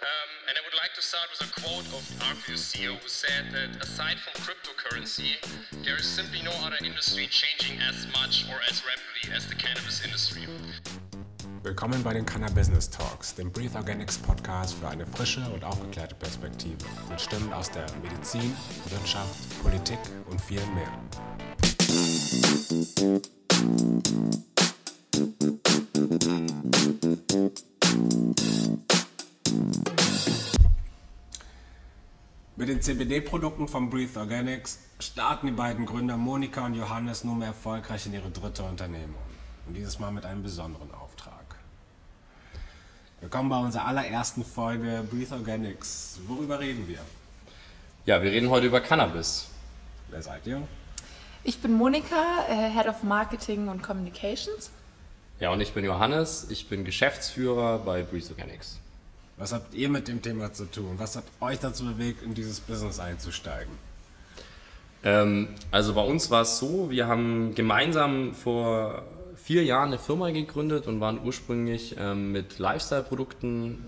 Um, and I would like to start with a quote of Arcus CEO who said that aside from cryptocurrency, there is simply no other industry changing as much or as rapidly as the cannabis industry. Willkommen bei den Cannabusiness Talks, dem Breathe Organics Podcast für eine frische und aufgeklärte Perspektive mit Stimmen aus der Medizin, Wirtschaft, Politik und viel mehr. Mit den CBD-Produkten von Breathe Organics starten die beiden Gründer Monika und Johannes nunmehr erfolgreich in ihre dritte Unternehmung. Und dieses Mal mit einem besonderen Auftrag. Willkommen bei unserer allerersten Folge Breathe Organics. Worüber reden wir? Ja, wir reden heute über Cannabis. Wer seid ihr? Ich bin Monika, äh, Head of Marketing und Communications. Ja, und ich bin Johannes, ich bin Geschäftsführer bei Breeze Organics. Was habt ihr mit dem Thema zu tun? Was hat euch dazu bewegt, in dieses Business einzusteigen? Ähm, also bei uns war es so, wir haben gemeinsam vor vier Jahren eine Firma gegründet und waren ursprünglich ähm, mit Lifestyle-Produkten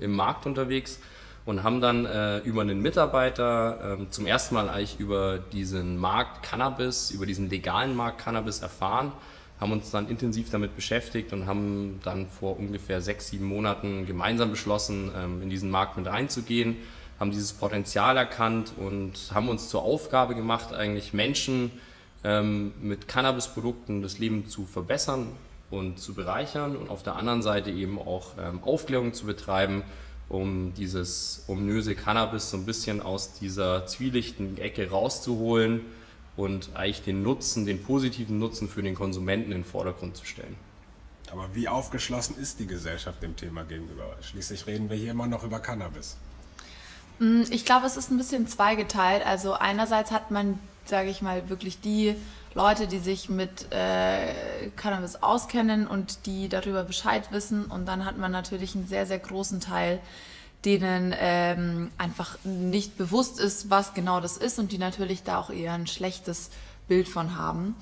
äh, im Markt unterwegs und haben dann äh, über einen Mitarbeiter äh, zum ersten Mal eigentlich über diesen Markt Cannabis, über diesen legalen Markt Cannabis erfahren haben uns dann intensiv damit beschäftigt und haben dann vor ungefähr sechs, sieben Monaten gemeinsam beschlossen, ähm, in diesen Markt mit reinzugehen, haben dieses Potenzial erkannt und haben uns zur Aufgabe gemacht, eigentlich Menschen ähm, mit Cannabisprodukten das Leben zu verbessern und zu bereichern und auf der anderen Seite eben auch ähm, Aufklärung zu betreiben, um dieses ominöse Cannabis so ein bisschen aus dieser zwielichten Ecke rauszuholen und eigentlich den Nutzen, den positiven Nutzen für den Konsumenten in den Vordergrund zu stellen. Aber wie aufgeschlossen ist die Gesellschaft dem Thema gegenüber? Schließlich reden wir hier immer noch über Cannabis. Mm, ich glaube, es ist ein bisschen zweigeteilt. Also einerseits hat man, sage ich mal, wirklich die Leute, die sich mit äh, Cannabis auskennen und die darüber Bescheid wissen. Und dann hat man natürlich einen sehr, sehr großen Teil, denen ähm, einfach nicht bewusst ist, was genau das ist und die natürlich da auch eher ein schlechtes Bild von haben.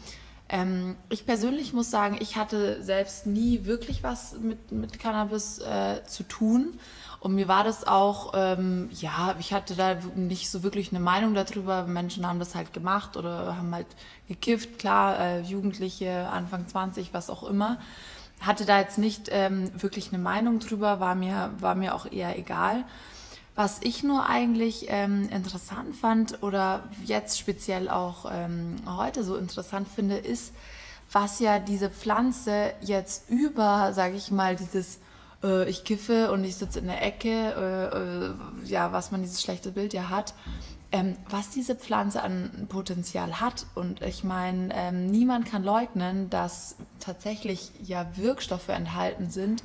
Ähm, ich persönlich muss sagen, ich hatte selbst nie wirklich was mit, mit Cannabis äh, zu tun. Und mir war das auch, ähm, ja, ich hatte da nicht so wirklich eine Meinung darüber. Menschen haben das halt gemacht oder haben halt gekifft, klar, äh, Jugendliche, Anfang 20, was auch immer hatte da jetzt nicht ähm, wirklich eine Meinung drüber, war mir, war mir auch eher egal. Was ich nur eigentlich ähm, interessant fand oder jetzt speziell auch ähm, heute so interessant finde, ist, was ja diese Pflanze jetzt über, sage ich mal, dieses äh, ich kiffe und ich sitze in der Ecke, äh, äh, ja, was man dieses schlechte Bild ja hat, ähm, was diese Pflanze an Potenzial hat. Und ich meine, ähm, niemand kann leugnen, dass tatsächlich ja Wirkstoffe enthalten sind,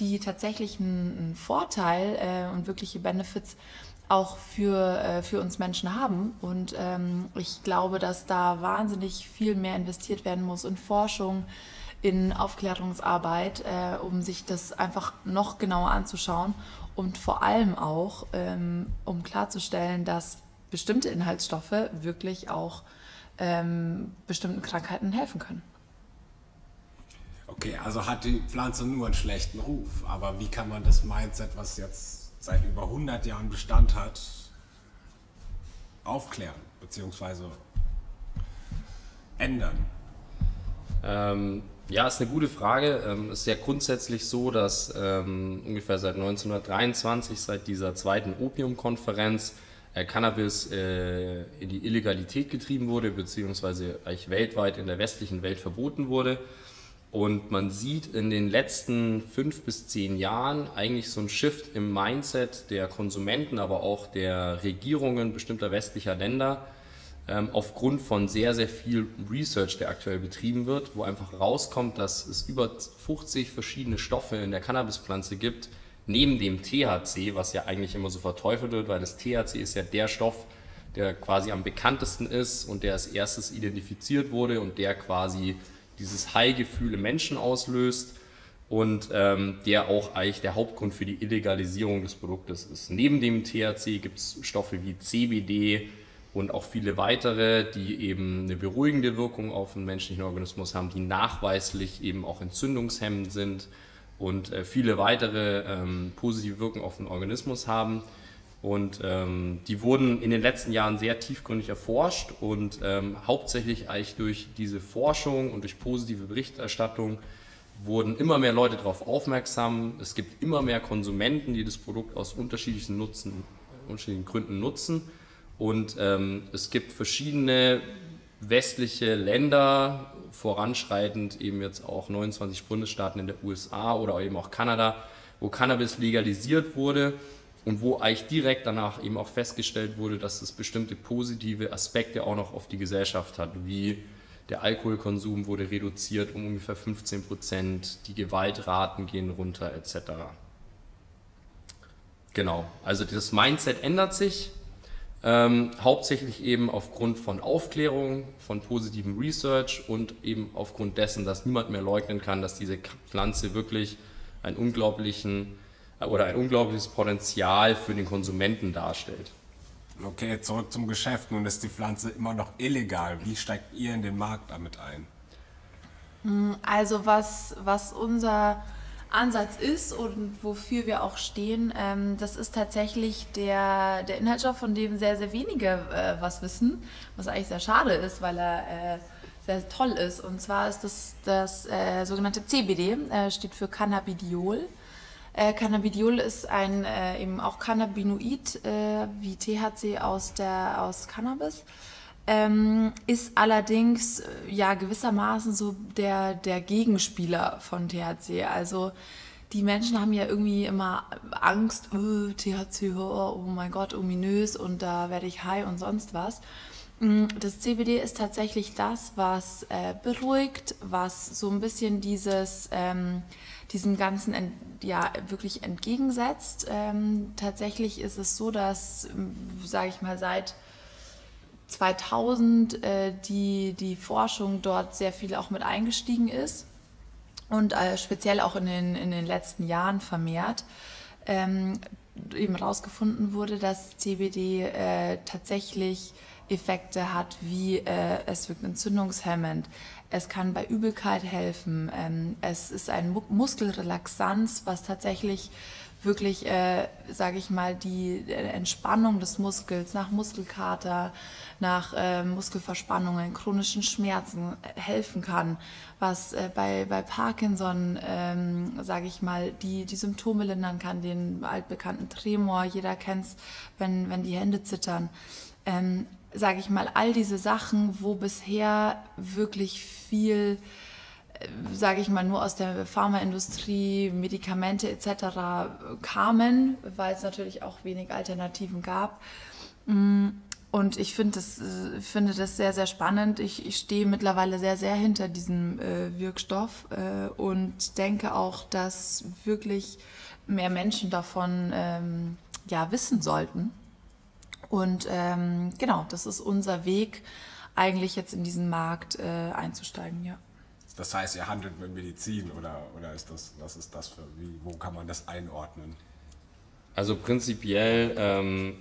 die tatsächlich einen, Vorteil äh, und wirkliche Benefits auch für, äh, für uns Menschen haben. Und ähm, ich glaube, dass da wahnsinnig viel mehr investiert werden muss in Forschung, in Aufklärungsarbeit, äh, um sich das einfach noch genauer anzuschauen und vor allem auch, ähm, um klarzustellen, dass bestimmte Inhaltsstoffe wirklich auch ähm, bestimmten Krankheiten helfen können. Okay, also hat die Pflanze nur einen schlechten Ruf, aber wie kann man das Mindset, was jetzt seit über 100 Jahren Bestand hat, aufklären bzw. ändern? Ähm, ja, ist eine gute Frage. Ähm, es ist ja grundsätzlich so, dass ähm, ungefähr seit 1923, seit dieser zweiten Opiumkonferenz, Cannabis äh, in die Illegalität getrieben wurde, beziehungsweise eigentlich weltweit in der westlichen Welt verboten wurde. Und man sieht in den letzten fünf bis zehn Jahren eigentlich so ein Shift im Mindset der Konsumenten, aber auch der Regierungen bestimmter westlicher Länder ähm, aufgrund von sehr, sehr viel Research, der aktuell betrieben wird, wo einfach rauskommt, dass es über 50 verschiedene Stoffe in der Cannabispflanze gibt, neben dem THC, was ja eigentlich immer so verteufelt wird, weil das THC ist ja der Stoff, der quasi am bekanntesten ist und der als erstes identifiziert wurde und der quasi dieses High-Gefühl im Menschen auslöst und ähm, der auch eigentlich der Hauptgrund für die Illegalisierung des Produktes ist. Neben dem THC gibt es Stoffe wie CBD und auch viele weitere, die eben eine beruhigende Wirkung auf den menschlichen Organismus haben, die nachweislich eben auch entzündungshemmend sind und äh, viele weitere ähm, positive Wirkungen auf den Organismus haben. Und ähm, die wurden in den letzten Jahren sehr tiefgründig erforscht und ähm, hauptsächlich eigentlich durch diese Forschung und durch positive Berichterstattung wurden immer mehr Leute darauf aufmerksam. Es gibt immer mehr Konsumenten, die das Produkt aus unterschiedlichen, Nutzen, unterschiedlichen Gründen nutzen. Und ähm, es gibt verschiedene westliche Länder, voranschreitend eben jetzt auch 29 Bundesstaaten in der USA oder eben auch Kanada, wo Cannabis legalisiert wurde und wo eigentlich direkt danach eben auch festgestellt wurde, dass es bestimmte positive Aspekte auch noch auf die Gesellschaft hat, wie der Alkoholkonsum wurde reduziert um ungefähr 15 Prozent, die Gewaltraten gehen runter etc. Genau, also das Mindset ändert sich, ähm, hauptsächlich eben aufgrund von Aufklärung, von positivem Research und eben aufgrund dessen, dass niemand mehr leugnen kann, dass diese Pflanze wirklich einen unglaublichen oder ein unglaubliches Potenzial für den Konsumenten darstellt. Okay, zurück zum Geschäft. Nun ist die Pflanze immer noch illegal. Wie steigt ihr in den Markt damit ein? Also was, was unser Ansatz ist und wofür wir auch stehen, ähm, das ist tatsächlich der, der Inhaltsstoff, von dem sehr, sehr wenige äh, was wissen, was eigentlich sehr schade ist, weil er äh, sehr toll ist. Und zwar ist das das äh, sogenannte CBD, äh, steht für Cannabidiol. Äh, Cannabidiol ist ein äh, eben auch Cannabinoid wie THC aus, der, aus Cannabis. Ähm, ist allerdings äh, ja gewissermaßen so der, der Gegenspieler von THC. Also die Menschen haben ja irgendwie immer Angst, oh, THC, oh, oh mein Gott, ominös und da werde ich high und sonst was. Mm, das CBD ist tatsächlich das, was äh, beruhigt, was so ein bisschen dieses, ähm, diesem Ganzen ent, ja, wirklich entgegensetzt. Ähm, tatsächlich ist es so, dass, sage ich mal, seit 2000 äh, die, die Forschung dort sehr viel auch mit eingestiegen ist und äh, speziell auch in den, in den letzten Jahren vermehrt ähm, eben herausgefunden wurde, dass CBD äh, tatsächlich Effekte hat, wie äh, es wirkt entzündungshemmend, es kann bei Übelkeit helfen, ähm, es ist ein Mu Muskelrelaxanz, was tatsächlich wirklich, äh, sage ich mal, die äh, Entspannung des Muskels nach Muskelkater, nach äh, Muskelverspannungen, chronischen Schmerzen äh, helfen kann, was äh, bei, bei Parkinson, ähm, sage ich mal, die, die Symptome lindern kann, den altbekannten Tremor, jeder kennt es, wenn, wenn die Hände zittern. Ähm, sage ich mal, all diese Sachen, wo bisher wirklich viel, äh, sage ich mal, nur aus der Pharmaindustrie, Medikamente etc. kamen, weil es natürlich auch wenig Alternativen gab. Mm, und ich find das, äh, finde das sehr, sehr spannend. Ich, ich stehe mittlerweile sehr, sehr hinter diesem äh, Wirkstoff äh, und denke auch, dass wirklich mehr Menschen davon ähm, ja, wissen sollten und ähm, genau, das ist unser Weg, eigentlich jetzt in diesen Markt äh, einzusteigen, ja. Das heißt, ihr handelt mit Medizin oder, oder ist das, was ist das für, wie, wo kann man das einordnen? Also prinzipiell ähm,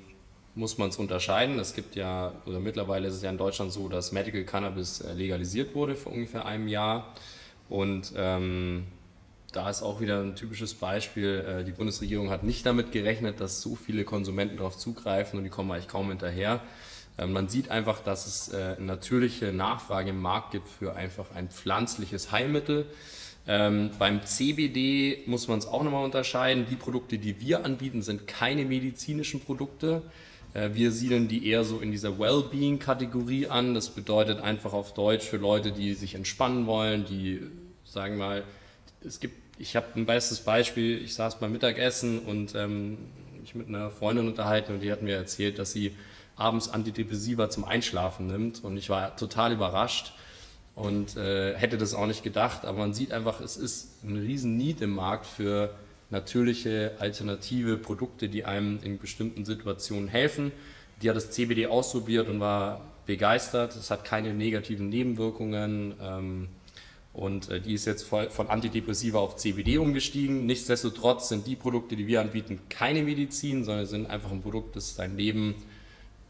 muss man es unterscheiden. Es gibt ja, oder mittlerweile ist es ja in Deutschland so, dass Medical Cannabis äh, legalisiert wurde vor ungefähr einem Jahr. Und ähm, da ist auch wieder ein typisches Beispiel. Äh, die Bundesregierung hat nicht damit gerechnet, dass so viele Konsumenten darauf zugreifen und die kommen eigentlich kaum hinterher. Ähm, man sieht einfach, dass es äh, eine natürliche Nachfrage im Markt gibt für einfach ein pflanzliches Heilmittel. Ähm, beim CBD muss man es auch nochmal unterscheiden. Die Produkte, die wir anbieten, sind keine medizinischen Produkte. Äh, wir siedeln die eher so in dieser Wellbeing-Kategorie an. Das bedeutet einfach auf Deutsch für Leute, die sich entspannen wollen, die, sagen mal, es gibt ich habe ein bestes Beispiel. Ich saß beim Mittagessen und ähm, mich mit einer Freundin unterhalten und die hat mir erzählt, dass sie abends Antidepressiva zum Einschlafen nimmt und ich war total überrascht und äh, hätte das auch nicht gedacht. Aber man sieht einfach, es ist ein riesen Need im Markt für natürliche alternative Produkte, die einem in bestimmten Situationen helfen. Die hat das CBD ausprobiert und war begeistert. Es hat keine negativen Nebenwirkungen. Ähm, und äh, die ist jetzt von Antidepressiva auf CBD umgestiegen. Nichtsdestotrotz sind die Produkte, die wir anbieten, keine Medizin, sondern sind einfach ein Produkt, das dein Leben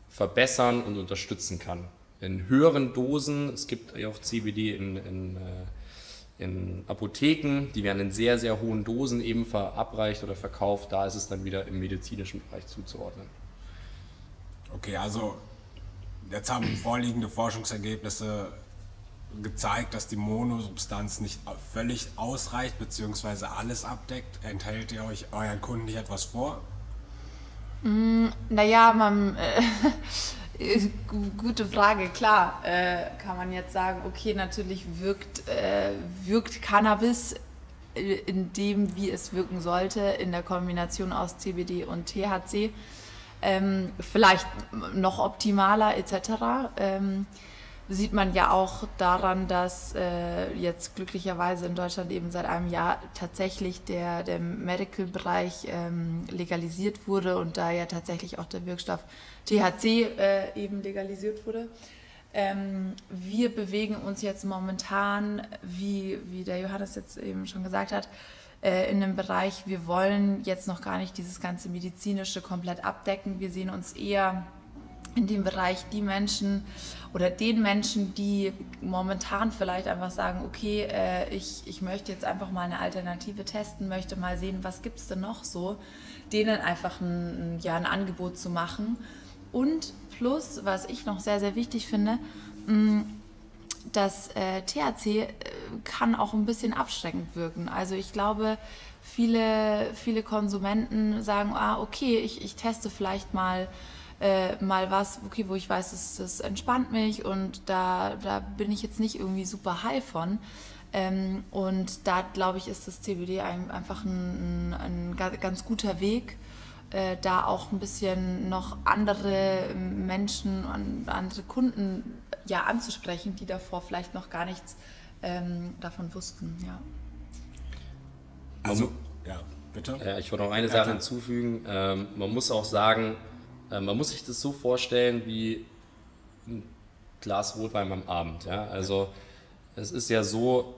verbessern und unterstützen kann. In höheren Dosen, es gibt ja auch CBD in, in, in Apotheken, die werden in sehr, sehr hohen Dosen eben verabreicht oder verkauft. Da ist es dann wieder im medizinischen Bereich zuzuordnen. Okay, also jetzt haben vorliegende Forschungsergebnisse gezeigt, dass die Monosubstanz nicht völlig ausreicht bzw. alles abdeckt. Enthält ihr euch euren Kunden nicht etwas vor? Mm, naja, man, äh, gute Frage. Klar, äh, kann man jetzt sagen, okay, natürlich wirkt, äh, wirkt Cannabis in dem, wie es wirken sollte, in der Kombination aus CBD und THC. Ähm, vielleicht noch optimaler etc. Ähm, sieht man ja auch daran, dass äh, jetzt glücklicherweise in Deutschland eben seit einem Jahr tatsächlich der, der Medical-Bereich ähm, legalisiert wurde und da ja tatsächlich auch der Wirkstoff THC äh, eben legalisiert wurde. Ähm, wir bewegen uns jetzt momentan, wie, wie der Johannes jetzt eben schon gesagt hat, äh, in einem Bereich, wir wollen jetzt noch gar nicht dieses ganze medizinische komplett abdecken. Wir sehen uns eher in dem Bereich die Menschen oder den Menschen, die momentan vielleicht einfach sagen, okay, äh, ich, ich möchte jetzt einfach mal eine Alternative testen, möchte mal sehen, was gibt es denn noch so, denen einfach ein, ja, ein Angebot zu machen. Und plus, was ich noch sehr, sehr wichtig finde, mh, das äh, THC äh, kann auch ein bisschen abschreckend wirken. Also ich glaube, viele, viele Konsumenten sagen, ah, okay, ich, ich teste vielleicht mal äh, mal was, okay, wo ich weiß, das, das entspannt mich und da, da bin ich jetzt nicht irgendwie super high von. Ähm, und da glaube ich, ist das CBD ein, einfach ein, ein, ein, ganz guter Weg, äh, da auch ein bisschen noch andere Menschen und andere Kunden ja, anzusprechen, die davor vielleicht noch gar nichts ähm, davon wussten. Ja. Also, ja, bitte. Ja, ich wollte noch eine Sache hinzufügen. Ähm, man muss auch sagen, äh, man muss sich das so vorstellen wie ein Glas Rotwein am Abend. Ja? Also es ist ja so,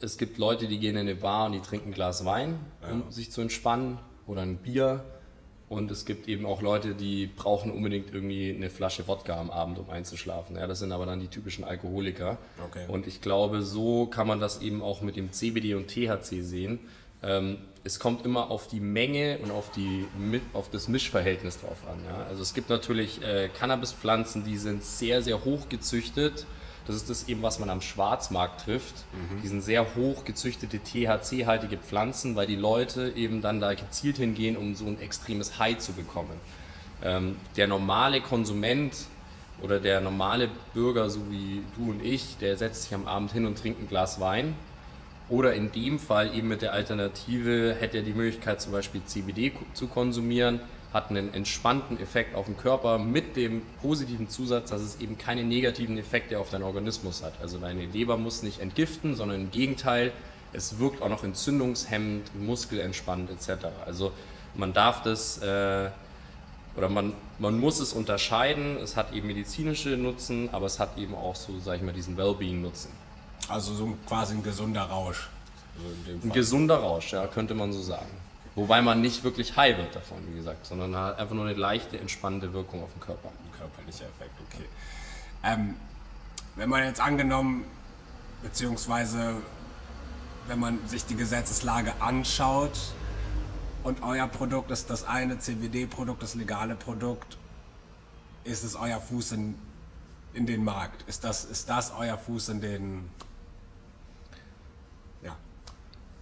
es gibt Leute, die gehen in eine Bar und die trinken ein Glas Wein, um ja. sich zu entspannen oder ein Bier. Und es gibt eben auch Leute, die brauchen unbedingt irgendwie eine Flasche Wodka am Abend, um einzuschlafen. Ja, das sind aber dann die typischen Alkoholiker. Okay. Und ich glaube, so kann man das eben auch mit dem CBD und THC sehen. Ähm, es kommt immer auf die Menge und auf, die, auf das Mischverhältnis drauf an. Ja? Also es gibt natürlich äh, Cannabispflanzen, die sind sehr, sehr hoch gezüchtet. Das ist das eben, was man am Schwarzmarkt trifft. Mhm. Die sind sehr hoch gezüchtete THC-haltige Pflanzen, weil die Leute eben dann da gezielt hingehen, um so ein extremes High zu bekommen. Ähm, der normale Konsument oder der normale Bürger, so wie du und ich, der setzt sich am Abend hin und trinkt ein Glas Wein oder in dem Fall eben mit der Alternative hätte er die Möglichkeit zum Beispiel CBD zu konsumieren, hat einen entspannten Effekt auf den Körper mit dem positiven Zusatz, dass es eben keine negativen Effekte auf deinen Organismus hat. Also deine Leber muss nicht entgiften, sondern im Gegenteil, es wirkt auch noch entzündungshemmend, muskelentspannend etc. Also man darf das äh, oder man, man muss es unterscheiden. Es hat eben medizinische Nutzen, aber es hat eben auch so, sag ich mal, diesen Wellbeing-Nutzen. Also so quasi ein gesunder Rausch. Also ein gesunder Rausch, ja, könnte man so sagen. Wobei man nicht wirklich high wird davon, wie gesagt, sondern hat einfach nur eine leichte, entspannende Wirkung auf den Körper. Ein körperlicher Effekt, okay. Ähm, wenn man jetzt angenommen, beziehungsweise wenn man sich die Gesetzeslage anschaut und euer Produkt ist das eine CBD-Produkt, das legale Produkt, ist es euer Fuß in, in den Markt? Ist das, ist das euer Fuß in den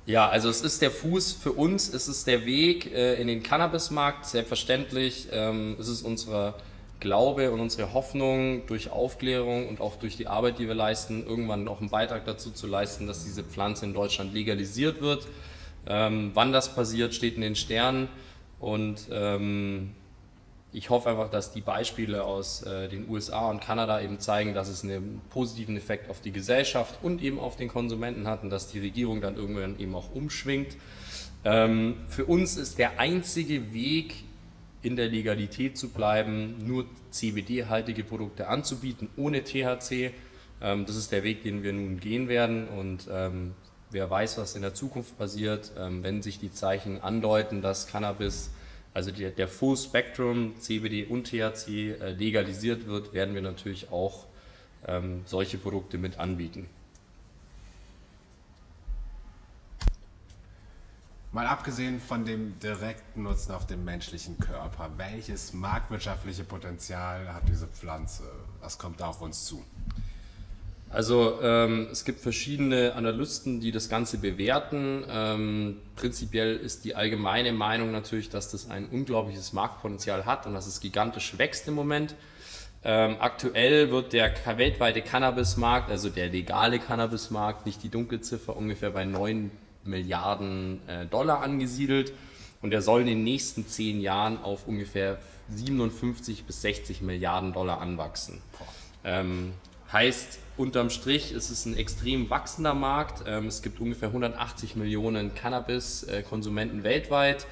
Ja, also es ist der Fuß für uns, es ist der Weg äh, in den Cannabismarkt, selbstverständlich. Ähm, es ist unser Glaube und unsere Hoffnung durch Aufklärung und auch durch die Arbeit, die wir leisten, irgendwann noch einen Beitrag dazu zu leisten, dass diese Pflanze in Deutschland legalisiert wird. Ähm, wann das passiert, steht in den Sternen und ähm, ich hoffe einfach, dass die Beispiele aus äh, den USA und Kanada eben zeigen, dass es einen positiven Effekt auf die Gesellschaft und eben auf den Konsumenten hat und dass die Regierung dann irgendwann eben auch umschwingt. Ähm, für uns ist der einzige Weg, in der Legalität zu bleiben, nur CBD-haltige Produkte anzubieten, ohne THC. Ähm, das ist der Weg, den wir nun gehen werden und ähm, wer weiß, was in der Zukunft passiert, ähm, wenn sich die Zeichen andeuten, dass Cannabis also der, der Full Spectrum CBD und THC äh, legalisiert wird, werden wir natürlich auch ähm, solche Produkte mit anbieten. Mal abgesehen von dem direkten Nutzen auf den menschlichen Körper, welches marktwirtschaftliche Potenzial hat diese Pflanze? Was kommt da auf uns zu? Also ähm, es gibt verschiedene Analysten, die das Ganze bewerten. Ähm, prinzipiell ist die allgemeine Meinung natürlich, dass das ein unglaubliches Marktpotenzial hat und dass es gigantisch wächst im Moment. Ähm, aktuell wird der weltweite Cannabismarkt, also der legale Cannabismarkt, nicht die Dunkelziffer, ungefähr bei 9 Milliarden äh, Dollar angesiedelt. Und der soll in den nächsten zehn Jahren auf ungefähr 57 bis 60 Milliarden Dollar anwachsen. Ähm, heißt, unterm Strich ist es ein extrem wachsender Markt. Ähm, es gibt ungefähr 180 Millionen Cannabis-Konsumenten weltweit.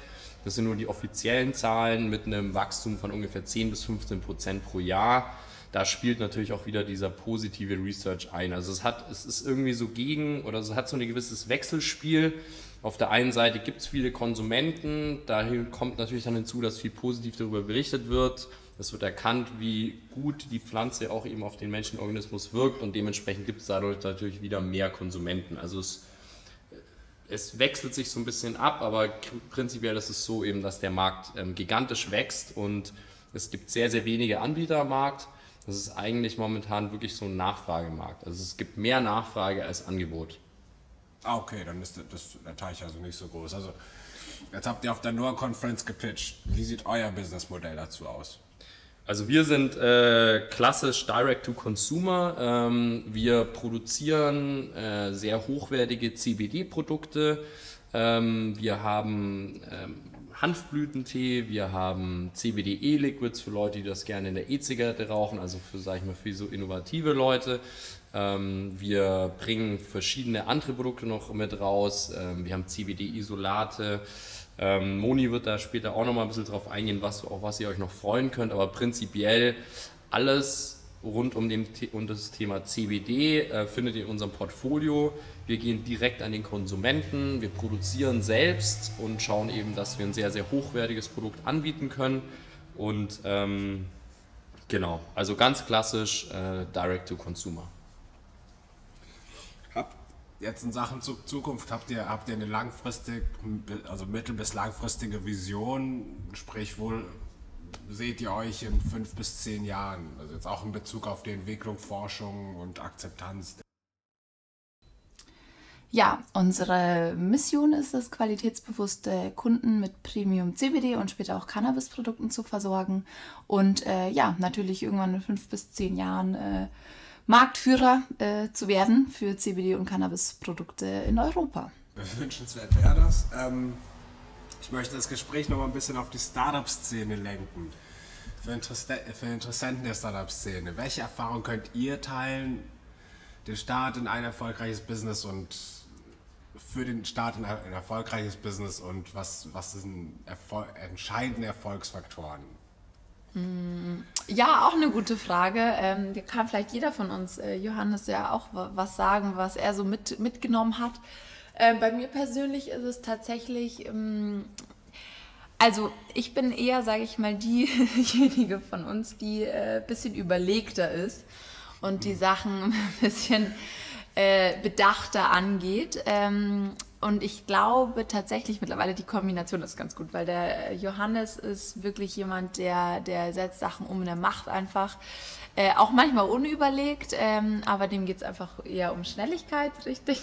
Das sind nur die offiziellen Zahlen mit einem Wachstum von ungefähr 10 bis 15 Prozent pro Jahr. Da spielt natürlich auch wieder dieser positive Research ein. Also es hat, es ist irgendwie so gegen oder es hat so ein gewisses Wechselspiel. Auf der einen Seite gibt es viele Konsumenten, dahin kommt natürlich dann hinzu, dass viel positiv darüber berichtet wird. Es wird erkannt, wie gut die Pflanze auch eben auf den Menschenorganismus wirkt und dementsprechend gibt es dadurch natürlich wieder mehr Konsumenten. Also es es wechselt sich so ein bisschen ab, aber prinzipiell ist es so eben, dass der Markt ähm, gigantisch wächst und es gibt sehr, sehr wenige Anbieter am Markt. Das ist eigentlich momentan wirklich so ein Nachfragemarkt. Also es gibt mehr Nachfrage als Angebot. Ah, okay, dann ist das, der Teich also nicht so groß. Also jetzt habt ihr auf der Noah Conference gepitcht. Wie sieht euer Businessmodell dazu aus? Also wir sind äh, klassisch Direct-to-Consumer. Ähm, wir produzieren äh, sehr hochwertige CBD-Produkte. Ähm, wir haben ähm, Hanfblütentee, wir haben CBD-E-Liquids für Leute, die das gerne in der E-Zigarette rauchen, also für, sag ich mal, für so innovative Leute. Ähm, wir bringen verschiedene andere Produkte noch mit raus. Ähm, wir haben CBD-Isolate. Ähm, Moni wird da später auch nochmal ein bisschen drauf eingehen, was, auf was ihr euch noch freuen könnt, aber prinzipiell alles rund um, den, um das Thema CBD äh, findet ihr in unserem Portfolio. Wir gehen direkt an den Konsumenten, wir produzieren selbst und schauen eben, dass wir ein sehr, sehr hochwertiges Produkt anbieten können. Und ähm, genau, also ganz klassisch äh, Direct to Consumer jetzt in Sachen Zukunft habt ihr, habt ihr eine langfristig, also mittel- bis langfristige Vision, sprich wohl seht ihr euch in fünf bis zehn Jahren, also jetzt auch in Bezug auf die Entwicklung, Forschung und Akzeptanz? Ja, unsere Mission ist es, qualitätsbewusste Kunden mit Premium CBD und später auch Cannabisprodukten zu versorgen. Und äh, ja, natürlich irgendwann in fünf bis zehn Jahren äh, Marktführer äh, zu werden für CBD- und Cannabisprodukte in Europa. Wünschenswert wäre das. Ähm, ich möchte das Gespräch noch mal ein bisschen auf die Startup-Szene lenken. Für, Interesse für Interessenten der Startup-Szene, welche Erfahrungen könnt ihr teilen, den Start in ein erfolgreiches Business und für den Start in ein erfolgreiches Business und was, was sind Erfol entscheidende Erfolgsfaktoren? Ja, auch eine gute Frage. Ähm, da kann vielleicht jeder von uns, äh, Johannes, ja auch was sagen, was er so mit, mitgenommen hat. Ähm, bei mir persönlich ist es tatsächlich, ähm, also ich bin eher, sage ich mal, diejenige von uns, die ein äh, bisschen überlegter ist und die Sachen ein bisschen äh, bedachter angeht. Ähm, und ich glaube tatsächlich mittlerweile, die Kombination ist ganz gut, weil der Johannes ist wirklich jemand, der, der setzt Sachen um, der macht einfach. Äh, auch manchmal unüberlegt, ähm, aber dem geht es einfach eher um Schnelligkeit, richtig?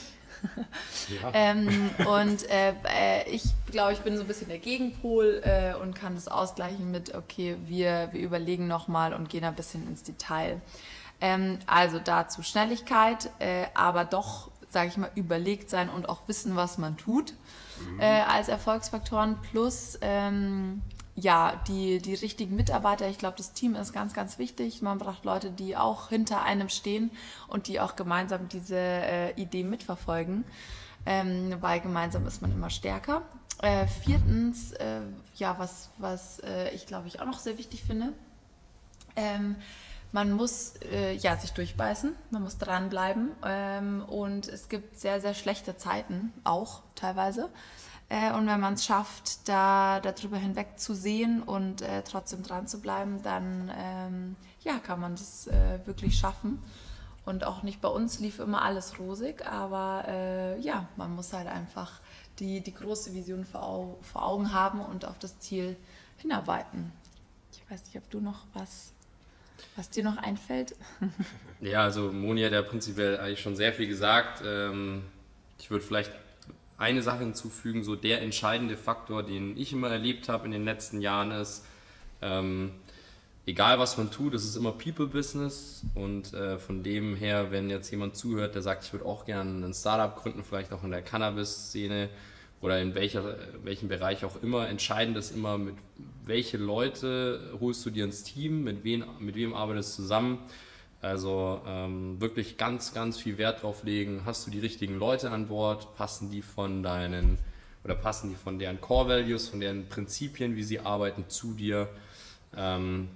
Ja. ähm, und äh, äh, ich glaube, ich bin so ein bisschen der Gegenpol äh, und kann das ausgleichen mit, okay, wir, wir überlegen nochmal und gehen ein bisschen ins Detail. Ähm, also dazu Schnelligkeit, äh, aber doch sage ich mal, überlegt sein und auch wissen, was man tut mhm. äh, als Erfolgsfaktoren. Plus, ähm, ja, die, die richtigen Mitarbeiter. Ich glaube, das Team ist ganz, ganz wichtig. Man braucht Leute, die auch hinter einem stehen und die auch gemeinsam diese äh, Idee mitverfolgen. Ähm, weil gemeinsam ist man immer stärker. Äh, viertens, äh, ja, was, was äh, ich glaube ich auch noch sehr wichtig finde, ähm, man muss äh, ja, sich durchbeißen, man muss dranbleiben ähm, und es gibt sehr, sehr schlechte Zeiten auch teilweise. Äh, und wenn man es schafft, da darüber hinweg zu sehen und äh, trotzdem dran zu bleiben, dann ähm, ja, kann man das äh, wirklich schaffen. Und auch nicht bei uns lief immer alles rosig, aber äh, ja, man muss halt einfach die, die große Vision vor, vor Augen haben und auf das Ziel hinarbeiten. Ich weiß nicht, ob du noch was, was dir noch einfällt. Ja, also Moni hat ja prinzipiell eigentlich schon sehr viel gesagt. Ähm, ich würde vielleicht eine Sache hinzufügen, so der entscheidende Faktor, den ich immer erlebt habe in den letzten Jahren ist, ähm, egal was man tut, es ist immer People-Business und äh, von dem her, wenn jetzt jemand zuhört, der sagt, ich würde auch gerne ein Startup gründen, vielleicht auch in der Cannabis-Szene oder in welcher, welchem Bereich auch immer, entscheidend ist immer, mit welche Leute holst du dir ins Team, mit, wen, mit wem arbeitest du zusammen. Also ähm, wirklich ganz, ganz viel Wert drauf legen, hast du die richtigen Leute an Bord, passen die von deinen oder passen die von deren Core Values, von deren Prinzipien, wie sie arbeiten, zu dir. Ähm,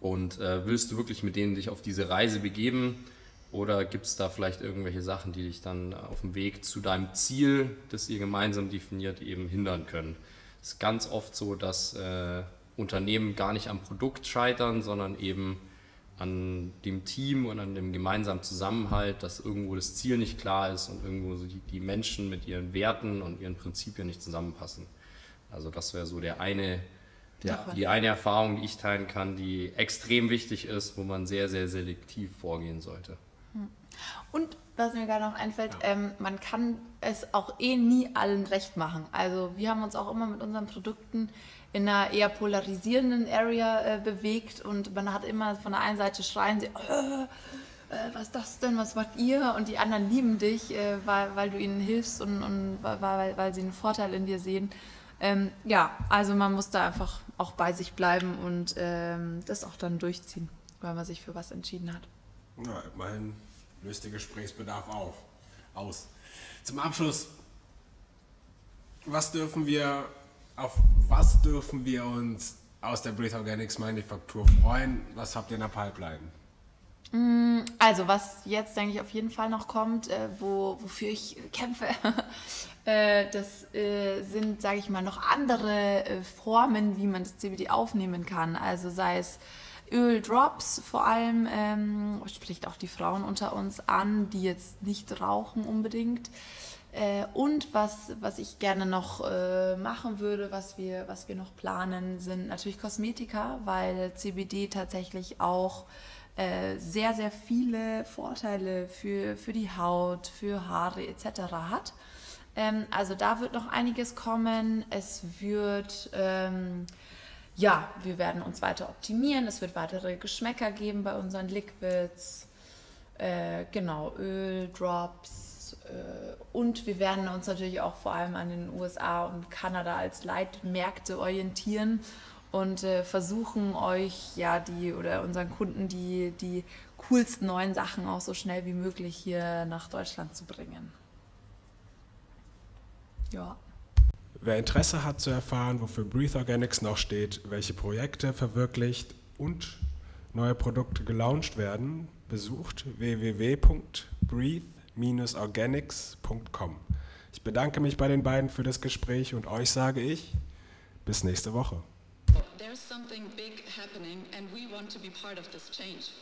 und äh, willst du wirklich mit denen dich auf diese Reise begeben? Oder gibt es da vielleicht irgendwelche Sachen, die dich dann auf dem Weg zu deinem Ziel, das ihr gemeinsam definiert, eben hindern können? Es ist ganz oft so, dass äh, Unternehmen gar nicht am Produkt scheitern, sondern eben an dem Team und an dem gemeinsamen Zusammenhalt, dass irgendwo das Ziel nicht klar ist und irgendwo die, Menschen mit ihren Werten und ihren Prinzipien nicht zusammenpassen. Also das wäre so der eine ja, die eine Erfahrung, die ich teilen kann, die extrem wichtig ist, wo man sehr, sehr selektiv vorgehen sollte. Hm. Und was mir gerade noch einfällt, ja. ähm, man kann es auch eh nie allen recht machen. Also wir haben uns auch immer mit unseren Produkten in einer eher polarisierenden Area äh, bewegt und man hat immer von der einen Seite schreien sie, äh, äh, was ist das denn, was macht ihr? Und die anderen lieben dich, äh, weil, weil du ihnen hilfst und, und weil, weil sie einen Vorteil in dir sehen. Ähm, ja, also man muss da einfach auch bei sich bleiben und ähm, das auch dann durchziehen, weil man sich für was entschieden hat. Ja, immerhin löst der Gesprächsbedarf auf, aus. Zum Abschluss, was dürfen wir, auf was dürfen wir uns aus der Breathe Organics Manufaktur freuen? Was habt ihr in der Pipeline? Mm, also, was jetzt, denke ich, auf jeden Fall noch kommt, äh, wo, wofür ich kämpfe, äh, das äh, sind, sage ich mal, noch andere Formen, wie man das CBD aufnehmen kann. Also, sei es Öldrops vor allem, ähm, spricht auch die Frauen unter uns an, die jetzt nicht rauchen unbedingt. Äh, und was, was ich gerne noch äh, machen würde, was wir, was wir noch planen, sind natürlich Kosmetika, weil CBD tatsächlich auch äh, sehr, sehr viele Vorteile für, für die Haut, für Haare etc. hat. Ähm, also da wird noch einiges kommen. Es wird, ähm, ja, wir werden uns weiter optimieren. Es wird weitere Geschmäcker geben bei unseren Liquids. Äh, genau, Öl, Drops. Äh, und wir werden uns natürlich auch vor allem an den USA und Kanada als Leitmärkte orientieren und äh, versuchen euch ja die oder unseren Kunden die, die coolsten neuen Sachen auch so schnell wie möglich hier nach Deutschland zu bringen. Ja. Wer Interesse hat zu erfahren, wofür Breathe Organics noch steht, welche Projekte verwirklicht und neue Produkte gelauncht werden, besucht www.breathe-organics.com. Ich bedanke mich bei den beiden für das Gespräch und euch sage ich bis nächste Woche. There's something big happening and we want to be part of this change.